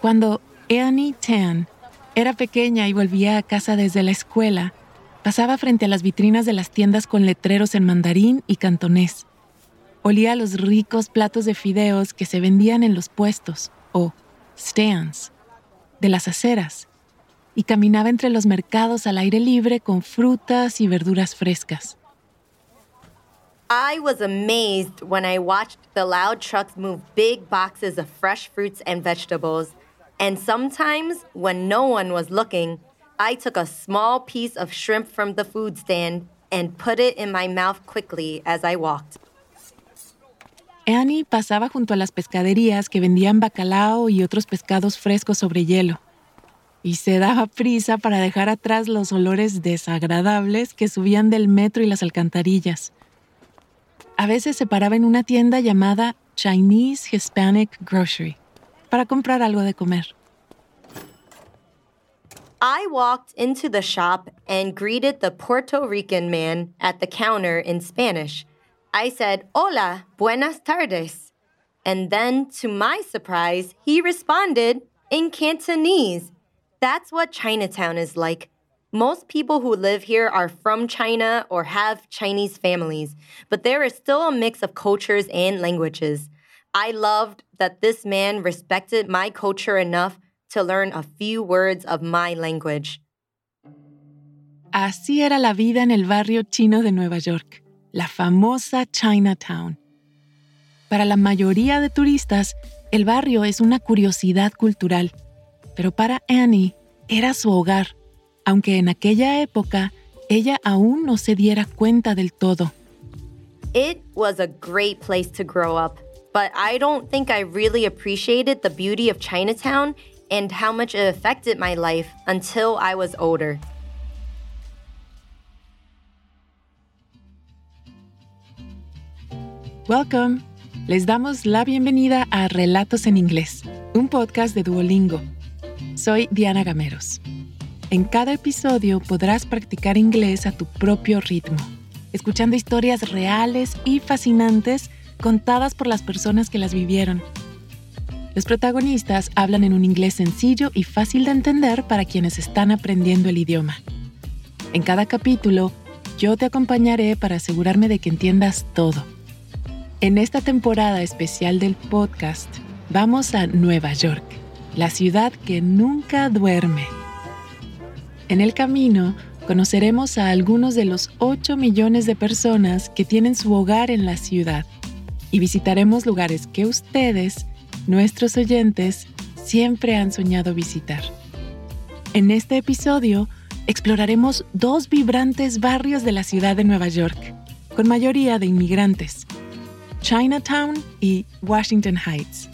Cuando Annie Tan era pequeña y volvía a casa desde la escuela, pasaba frente a las vitrinas de las tiendas con letreros en mandarín y cantonés. Olía los ricos platos de fideos que se vendían en los puestos, o stands, de las aceras, y caminaba entre los mercados al aire libre con frutas y verduras frescas. I was amazed when I watched the loud trucks move big boxes of fresh fruits and vegetables. And sometimes, when no one was looking, I took a small piece of shrimp from the food stand and put it in my mouth quickly as I walked. Annie pasaba junto a las pescaderías que vendían bacalao y otros pescados frescos sobre hielo, y se daba prisa para dejar atrás los olores desagradables que subían del metro y las alcantarillas. A veces se paraba en una tienda llamada Chinese Hispanic Grocery para comprar algo de comer. I walked into the shop and greeted the Puerto Rican man at the counter in Spanish. I said, Hola, buenas tardes. And then, to my surprise, he responded in Cantonese. That's what Chinatown is like. Most people who live here are from China or have Chinese families, but there is still a mix of cultures and languages. I loved that this man respected my culture enough to learn a few words of my language. Así era la vida en el barrio chino de Nueva York, la famosa Chinatown. Para la mayoría de turistas, el barrio es una curiosidad cultural, pero para Annie era su hogar aunque en aquella época ella aún no se diera cuenta del todo. It was a great place to grow up, but I don't think I really appreciated the beauty of Chinatown and how much it affected my life until I was older. Welcome. Les damos la bienvenida a Relatos en Inglés, un podcast de Duolingo. Soy Diana Gameros. En cada episodio podrás practicar inglés a tu propio ritmo, escuchando historias reales y fascinantes contadas por las personas que las vivieron. Los protagonistas hablan en un inglés sencillo y fácil de entender para quienes están aprendiendo el idioma. En cada capítulo, yo te acompañaré para asegurarme de que entiendas todo. En esta temporada especial del podcast, vamos a Nueva York, la ciudad que nunca duerme. En el camino, conoceremos a algunos de los 8 millones de personas que tienen su hogar en la ciudad y visitaremos lugares que ustedes, nuestros oyentes, siempre han soñado visitar. En este episodio, exploraremos dos vibrantes barrios de la ciudad de Nueva York, con mayoría de inmigrantes, Chinatown y Washington Heights.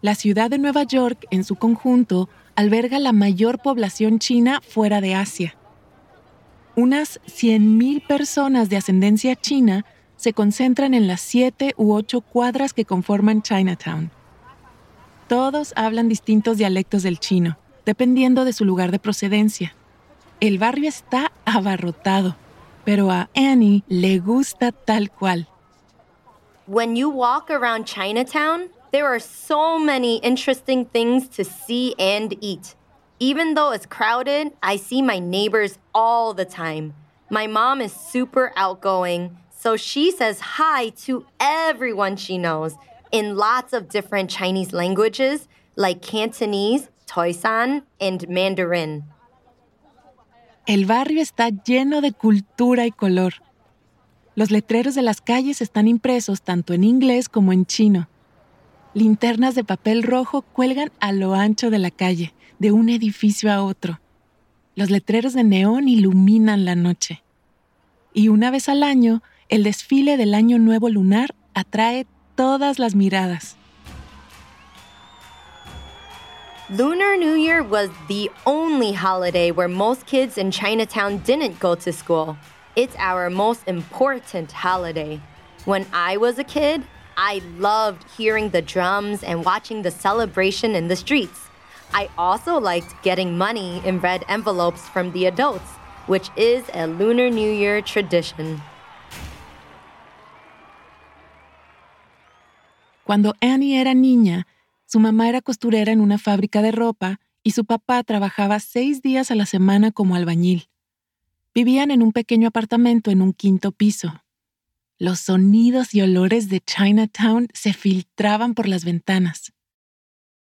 La ciudad de Nueva York, en su conjunto, alberga la mayor población china fuera de Asia. Unas 100.000 personas de ascendencia china se concentran en las siete u ocho cuadras que conforman Chinatown. Todos hablan distintos dialectos del chino, dependiendo de su lugar de procedencia. El barrio está abarrotado, pero a Annie le gusta tal cual. When you walk around Chinatown, There are so many interesting things to see and eat. Even though it's crowded, I see my neighbors all the time. My mom is super outgoing, so she says hi to everyone she knows in lots of different Chinese languages like Cantonese, Toisan, and Mandarin. El barrio está lleno de cultura y color. Los letreros de las calles están impresos tanto en inglés como en chino. Linternas de papel rojo cuelgan a lo ancho de la calle, de un edificio a otro. Los letreros de neón iluminan la noche. Y una vez al año, el desfile del Año Nuevo Lunar atrae todas las miradas. Lunar New Year was the only holiday where most kids in Chinatown didn't go to school. It's our most important holiday. When I was a kid, I loved hearing the drums and watching the celebration in the streets. I also liked getting money in red envelopes from the adults, which is a Lunar New Year tradition. Cuando Annie era niña, su mamá era costurera en una fábrica de ropa y su papá trabajaba seis días a la semana como albañil. Vivían en un pequeño apartamento en un quinto piso. Los sonidos y olores de Chinatown se filtraban por las ventanas.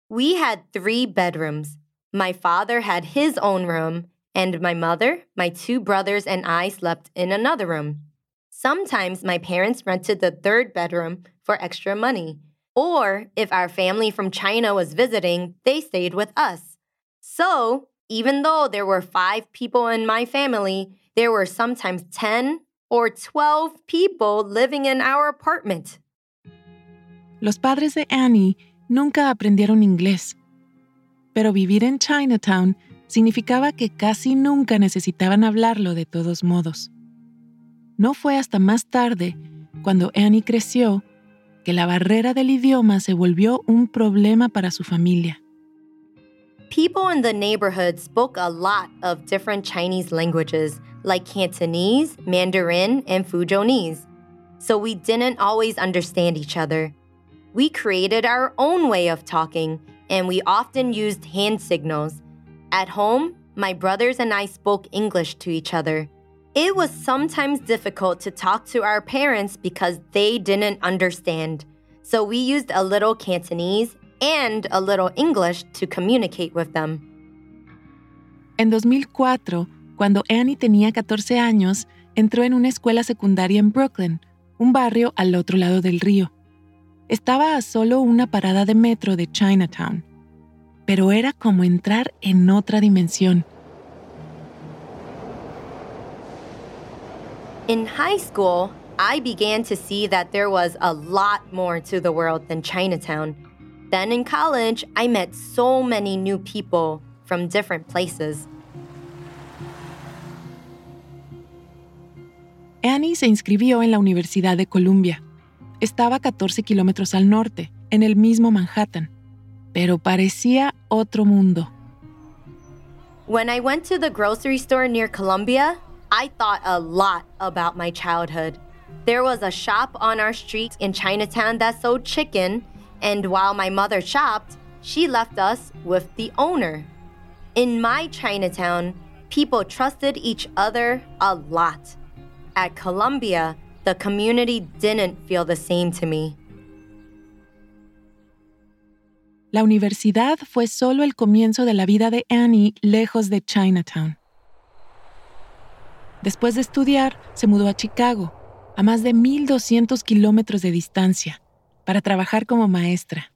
We had three bedrooms. My father had his own room, and my mother, my two brothers, and I slept in another room. Sometimes my parents rented the third bedroom for extra money. Or if our family from China was visiting, they stayed with us. So, even though there were five people in my family, there were sometimes 10 or 12 people living in our apartment. Los padres de Annie nunca aprendieron inglés, pero vivir en Chinatown significaba que casi nunca necesitaban hablarlo de todos modos. No fue hasta más tarde, cuando Annie creció, que la barrera del idioma se volvió un problema para su familia. People in the neighborhood spoke a lot of different Chinese languages, like Cantonese, Mandarin, and Fujonese. So we didn't always understand each other. We created our own way of talking, and we often used hand signals. At home, my brothers and I spoke English to each other. It was sometimes difficult to talk to our parents because they didn't understand. So we used a little Cantonese and a little English to communicate with them. En 2004, cuando Annie tenía 14 años, entró en una escuela secundaria en Brooklyn, un barrio al otro lado del río. Estaba a solo una parada de metro de Chinatown, pero era como entrar en otra dimensión. In high school, I began to see that there was a lot more to the world than Chinatown. Then in college, I met so many new people from different places. Annie se inscribió en la Universidad de Columbia. Estaba 14 kilómetros al norte, en el mismo Manhattan, pero parecía otro mundo. When I went to the grocery store near Columbia, I thought a lot about my childhood. There was a shop on our street in Chinatown that sold chicken, and while my mother shopped, she left us with the owner. In my Chinatown, people trusted each other a lot. At Columbia, the community didn't feel the same to me. La universidad fue solo el comienzo de la vida de Annie lejos de Chinatown. Después de estudiar, se mudó a Chicago, a más de 1.200 kilómetros de distancia, para trabajar como maestra.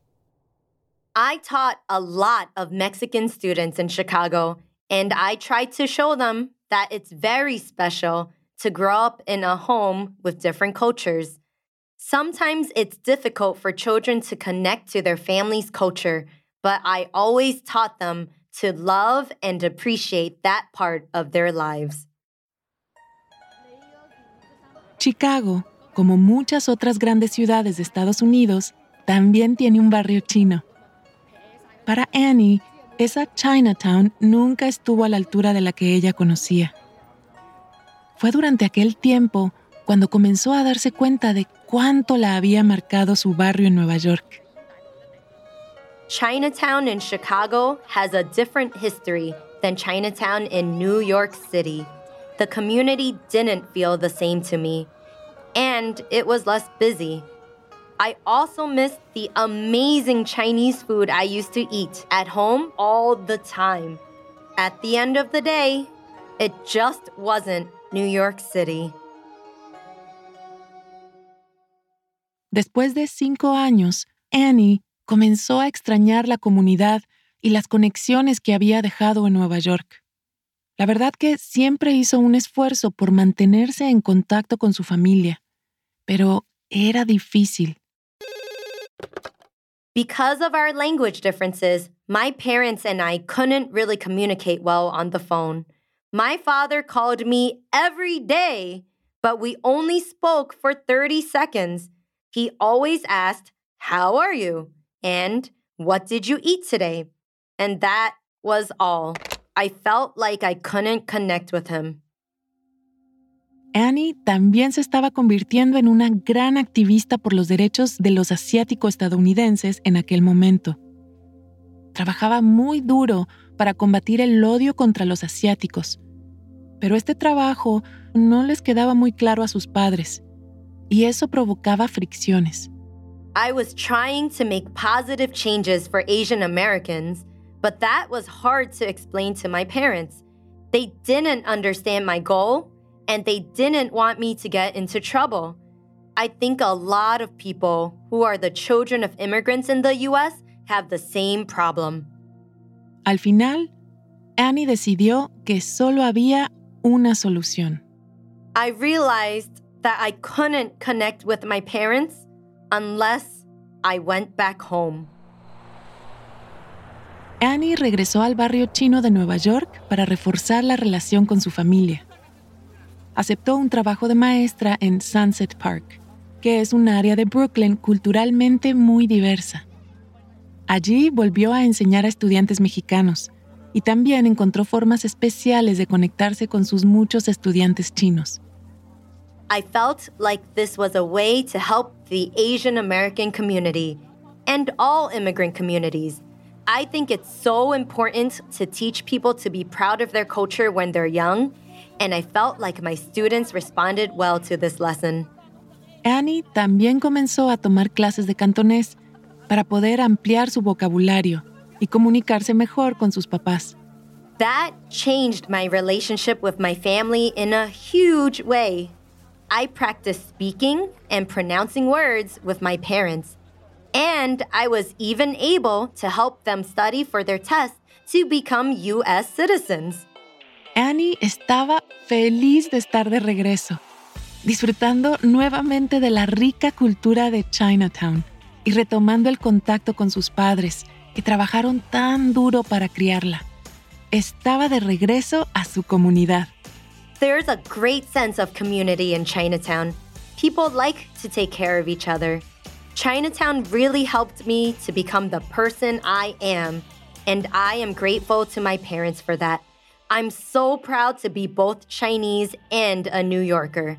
I taught a lot of Mexican students in Chicago, and I tried to show them that it's very special to grow up in a home with different cultures. Sometimes it's difficult for children to connect to their family's culture, but I always taught them to love and appreciate that part of their lives. Chicago, como muchas otras grandes ciudades de Estados Unidos, también tiene un barrio chino. Para Annie, esa Chinatown nunca estuvo a la altura de la que ella conocía. Fue durante aquel tiempo cuando comenzó a darse cuenta de cuánto la había marcado su barrio en Nueva York. Chinatown in Chicago has a different history than Chinatown in New York City. The community didn't feel the same to me, and it was less busy. I also missed the amazing Chinese food I used to eat at home all the time. At the end of the day, it just wasn't New York City. Después de cinco años, Annie comenzó a extrañar la comunidad y las conexiones que había dejado en Nueva York. La verdad que siempre hizo un esfuerzo por mantenerse en contacto con su familia, pero era difícil. Because of our language differences, my parents and I couldn't really communicate well on the phone. My father called me every day, but we only spoke for 30 seconds. He always asked, How are you? And what did you eat today? And that was all. I felt like I couldn't connect with him. Annie también se estaba convirtiendo en una gran activista por los derechos de los asiáticos estadounidenses en aquel momento. Trabajaba muy duro para combatir el odio contra los asiáticos, pero este trabajo no les quedaba muy claro a sus padres, y eso provocaba fricciones. I was trying to make positive changes for Asian Americans, but that was hard to explain to my parents. They didn't understand my goal and they didn't want me to get into trouble. I think a lot of people who are the children of immigrants in the US have the same problem. Al final, Annie decidió que solo había una solución. I realized that I couldn't connect with my parents unless I went back home. Annie regresó al barrio chino de Nueva York para reforzar la relación con su familia. Aceptó un trabajo de maestra en Sunset Park, que es un área de Brooklyn culturalmente muy diversa. Allí volvió a enseñar a estudiantes mexicanos y también encontró formas especiales de conectarse con sus muchos estudiantes chinos. I felt like this was a way to help the Asian American community and all immigrant communities I think it's so important to teach people to be proud of their culture when they're young, and I felt like my students responded well to this lesson. Annie también comenzó a tomar clases de cantonés para poder ampliar su vocabulario y comunicarse mejor con sus papás. That changed my relationship with my family in a huge way. I practiced speaking and pronouncing words with my parents. And I was even able to help them study for their test to become US citizens. Annie estaba feliz de estar de regreso, disfrutando nuevamente de la rica cultura de Chinatown y retomando el contacto con sus padres, que trabajaron tan duro para criarla. Estaba de regreso a su comunidad. There's a great sense of community in Chinatown. People like to take care of each other. Chinatown really helped me to become the person I am, and I am grateful to my parents for that. I'm so proud to be both Chinese and a New Yorker.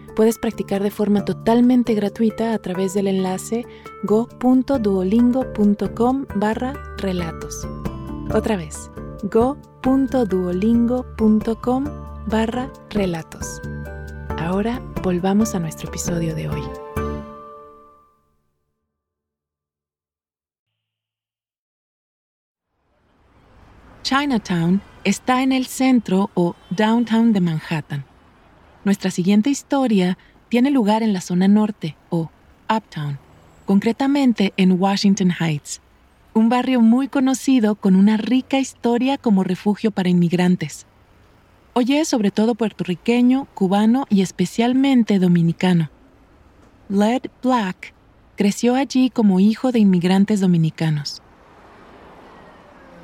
puedes practicar de forma totalmente gratuita a través del enlace go.duolingo.com barra relatos. Otra vez, go.duolingo.com barra relatos. Ahora volvamos a nuestro episodio de hoy. Chinatown está en el centro o downtown de Manhattan. Nuestra siguiente historia tiene lugar en la zona norte o uptown, concretamente en Washington Heights, un barrio muy conocido con una rica historia como refugio para inmigrantes. Oye sobre todo puertorriqueño, cubano y especialmente dominicano. Led Black creció allí como hijo de inmigrantes dominicanos.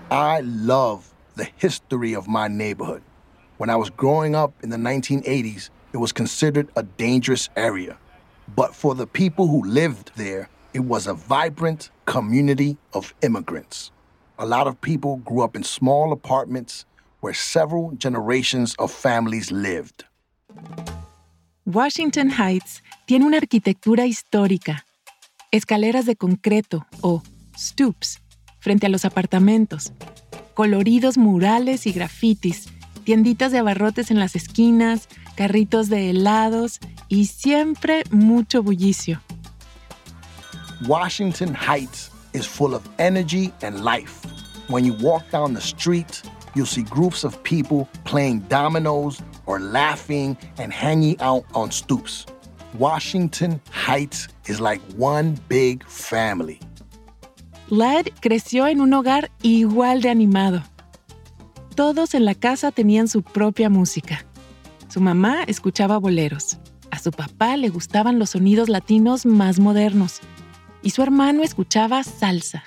I love the history of my neighborhood. When I was growing up in the 1980s, it was considered a dangerous area. But for the people who lived there, it was a vibrant community of immigrants. A lot of people grew up in small apartments where several generations of families lived. Washington Heights tiene una arquitectura histórica. Escaleras de concreto o stoops frente a los apartamentos, coloridos murales y grafitis, tienditas de abarrotes en las esquinas, carritos de helados y siempre mucho bullicio. Washington Heights is full of energy and life. When you walk down the street, you'll see groups of people playing dominoes or laughing and hanging out on stoops. Washington Heights is like one big family. Led creció en un hogar igual de animado. Todos en la casa tenían su propia música. Su mamá escuchaba boleros, a su papá le gustaban los sonidos latinos más modernos y su hermano escuchaba salsa.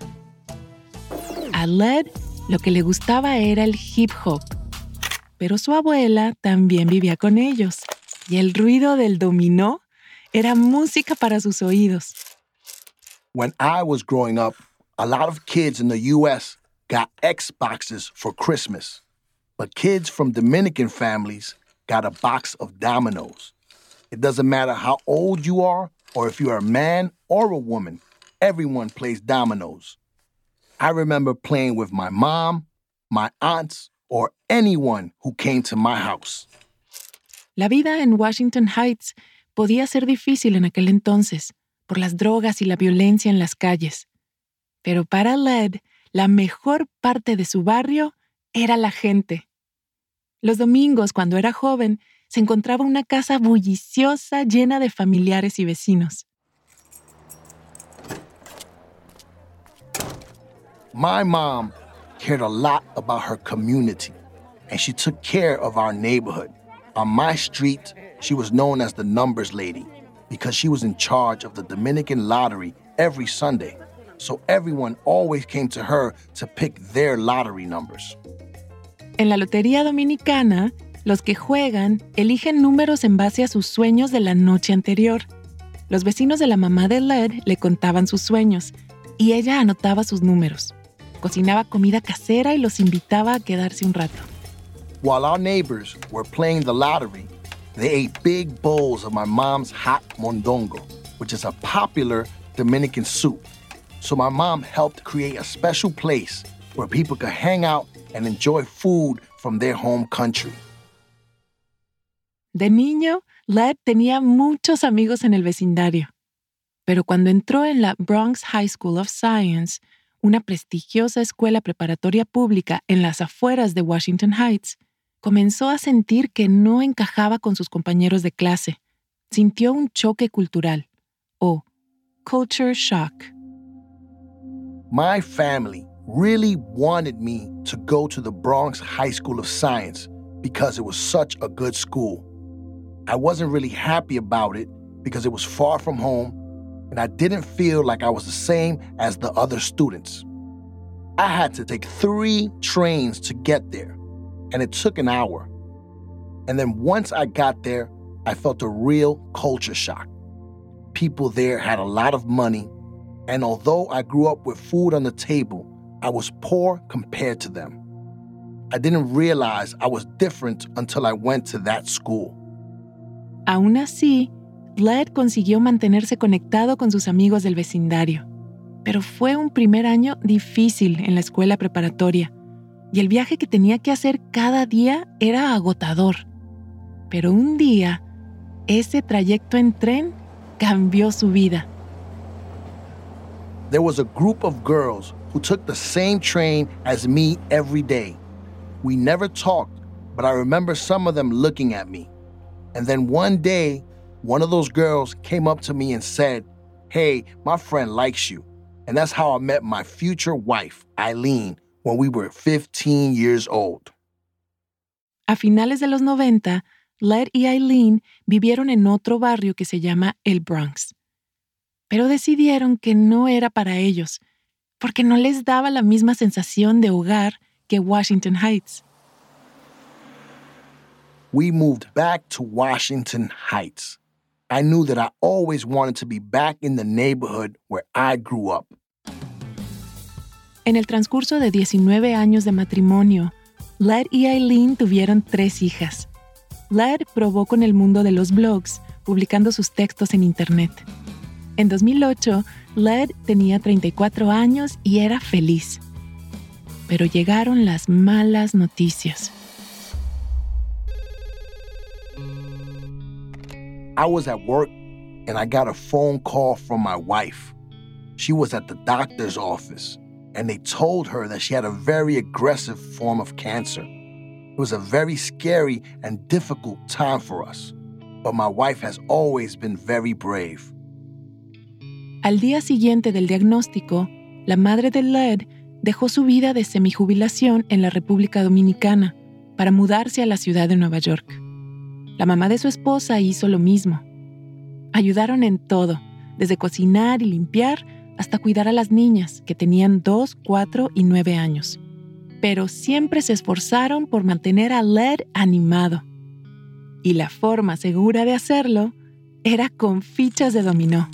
A Led lo que le gustaba era el hip hop, pero su abuela también vivía con ellos y el ruido del dominó era música para sus oídos. When I was growing up, a lot of kids in the US got Xboxes for Christmas, but kids from Dominican families got a box of dominoes. It doesn't matter how old you are or if you're a man or a woman, everyone plays dominoes. I remember playing with my mom, my aunts, or anyone who came to my house. La vida en Washington Heights podía ser difícil en aquel entonces por las drogas y la violencia en las calles. Pero para Led, la mejor parte de su barrio era la gente. Los domingos, cuando era joven, se encontraba una casa bulliciosa llena de familiares y vecinos. My mom cared a lot about her community, and she took care of our neighborhood. On my street, she was known as the numbers lady because she was in charge of the Dominican lottery every Sunday. So everyone always came to her to pick their lottery numbers. En la Lotería Dominicana, los que juegan eligen números en base a sus sueños de la noche anterior. Los vecinos de la mamá de Led le contaban sus sueños y ella anotaba sus números. Cocinaba comida casera y los invitaba a quedarse un rato. While our neighbors were playing the lottery, they ate big bowls of my mom's hot mondongo, which is a popular Dominican soup. So my mom helped create a special place where people could hang out and enjoy food from their home country. De niño, Led tenía muchos amigos en el vecindario. Pero cuando entró en la Bronx High School of Science, una prestigiosa escuela preparatoria pública en las afueras de Washington Heights, comenzó a sentir que no encajaba con sus compañeros de clase. Sintió un choque cultural, o culture shock. My family really wanted me to go to the Bronx High School of Science because it was such a good school. I wasn't really happy about it because it was far from home and I didn't feel like I was the same as the other students. I had to take three trains to get there, and it took an hour. And then once I got there, I felt a real culture shock. People there had a lot of money, and although I grew up with food on the table, I was poor compared to them. I didn't realize I was different until I went to that school. Aún así, Led consiguió mantenerse conectado con sus amigos del vecindario. Pero fue un primer año difícil en la escuela preparatoria, y el viaje que tenía que hacer cada día era agotador. Pero un día, ese trayecto en tren cambió su vida. There was a group of girls who took the same train as me every day. We never talked, but I remember some of them looking at me. And then one day, one of those girls came up to me and said, Hey, my friend likes you. And that's how I met my future wife, Eileen, when we were 15 years old. A finales de los 90, Led y Eileen vivieron en otro barrio que se llama el Bronx. Pero decidieron que no era para ellos, porque no les daba la misma sensación de hogar que Washington Heights. We moved back to Washington Heights. I knew that I always wanted to be back in the neighborhood where I grew up. En el transcurso de 19 años de matrimonio, Led y Eileen tuvieron tres hijas. Led probó con el mundo de los blogs, publicando sus textos en Internet. En 2008, Led tenía 34 años y era feliz. Pero llegaron las malas noticias. I was at work and I got a phone call from my wife. She was at the doctor's office and they told her that she had a very aggressive form of cancer. It was a very scary and difficult time for us, but my wife has always been very brave. Al día siguiente del diagnóstico, la madre de Led dejó su vida de semijubilación en la República Dominicana para mudarse a la ciudad de Nueva York. La mamá de su esposa hizo lo mismo. Ayudaron en todo, desde cocinar y limpiar hasta cuidar a las niñas, que tenían 2, 4 y 9 años. Pero siempre se esforzaron por mantener a Led animado. Y la forma segura de hacerlo era con fichas de dominó.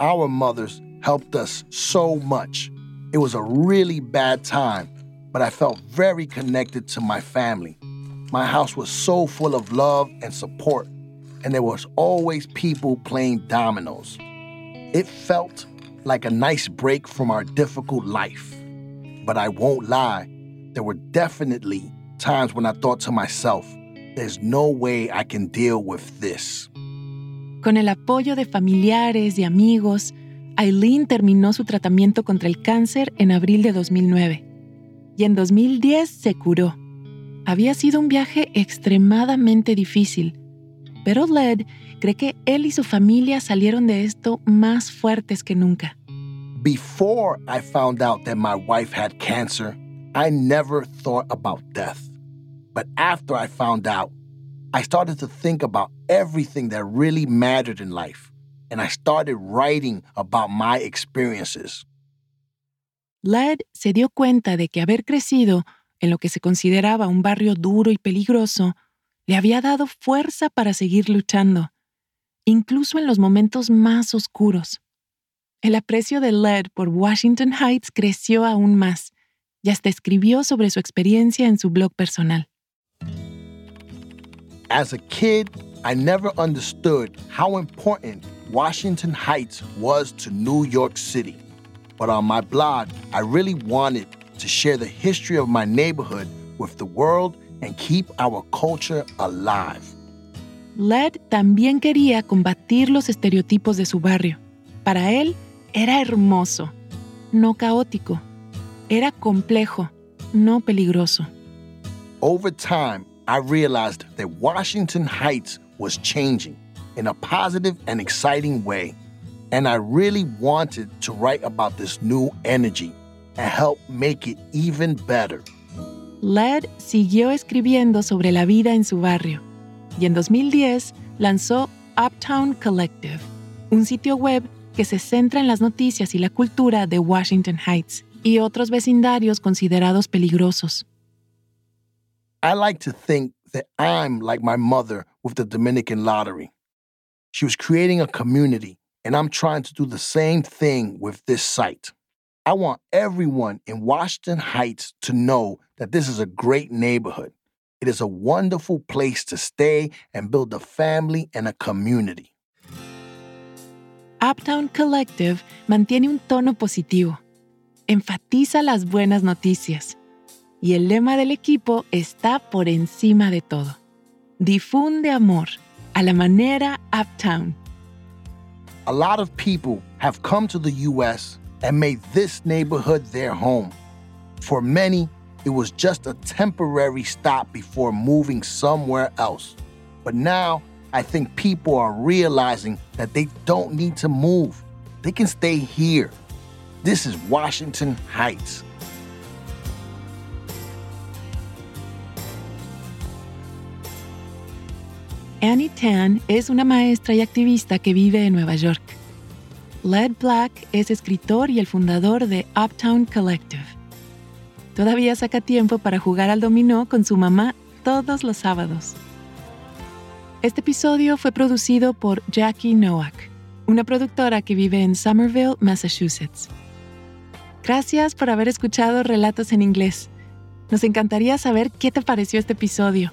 Our mothers helped us so much. It was a really bad time, but I felt very connected to my family. My house was so full of love and support, and there was always people playing dominoes. It felt like a nice break from our difficult life. But I won't lie, there were definitely times when I thought to myself, there's no way I can deal with this. Con el apoyo de familiares y amigos, Eileen terminó su tratamiento contra el cáncer en abril de 2009 y en 2010 se curó. Había sido un viaje extremadamente difícil, pero Led cree que él y su familia salieron de esto más fuertes que nunca. Before I found out that my wife had cancer, I never thought about death. But after I found out, I started to think about everything that really mattered in life, and I started writing about my experiences. Led se dio cuenta de que haber crecido en lo que se consideraba un barrio duro y peligroso le había dado fuerza para seguir luchando incluso en los momentos más oscuros. El aprecio de Led por Washington Heights creció aún más y hasta escribió sobre su experiencia en su blog personal. As a kid, I never understood how important Washington Heights was to New York City. But on my blog, I really wanted to share the history of my neighborhood with the world and keep our culture alive. Led también quería combatir los estereotipos de su barrio. Para él era hermoso, no caótico. Era complejo, no peligroso. Over time, I realized that Washington Heights was changing in a positive and exciting way. And I really wanted to write about this new energy and help make it even better. Led siguió escribiendo sobre la vida en su barrio y en 2010 lanzó Uptown Collective, un sitio web que se centra en las noticias y la cultura de Washington Heights y otros vecindarios considerados peligrosos. I like to think that I'm like my mother with the Dominican lottery. She was creating a community, and I'm trying to do the same thing with this site. I want everyone in Washington Heights to know that this is a great neighborhood. It is a wonderful place to stay and build a family and a community. Uptown Collective mantiene un tono positivo, enfatiza las buenas noticias y el lema del equipo está por encima de todo. Difunde amor a la manera Uptown. A lot of people have come to the U.S. and made this neighborhood their home. For many, it was just a temporary stop before moving somewhere else. But now, I think people are realizing that they don't need to move. They can stay here. This is Washington Heights. Annie Tan es una maestra y activista que vive en Nueva York. Led Black es escritor y el fundador de Uptown Collective. Todavía saca tiempo para jugar al dominó con su mamá todos los sábados. Este episodio fue producido por Jackie Nowak, una productora que vive en Somerville, Massachusetts. Gracias por haber escuchado Relatos en Inglés. Nos encantaría saber qué te pareció este episodio.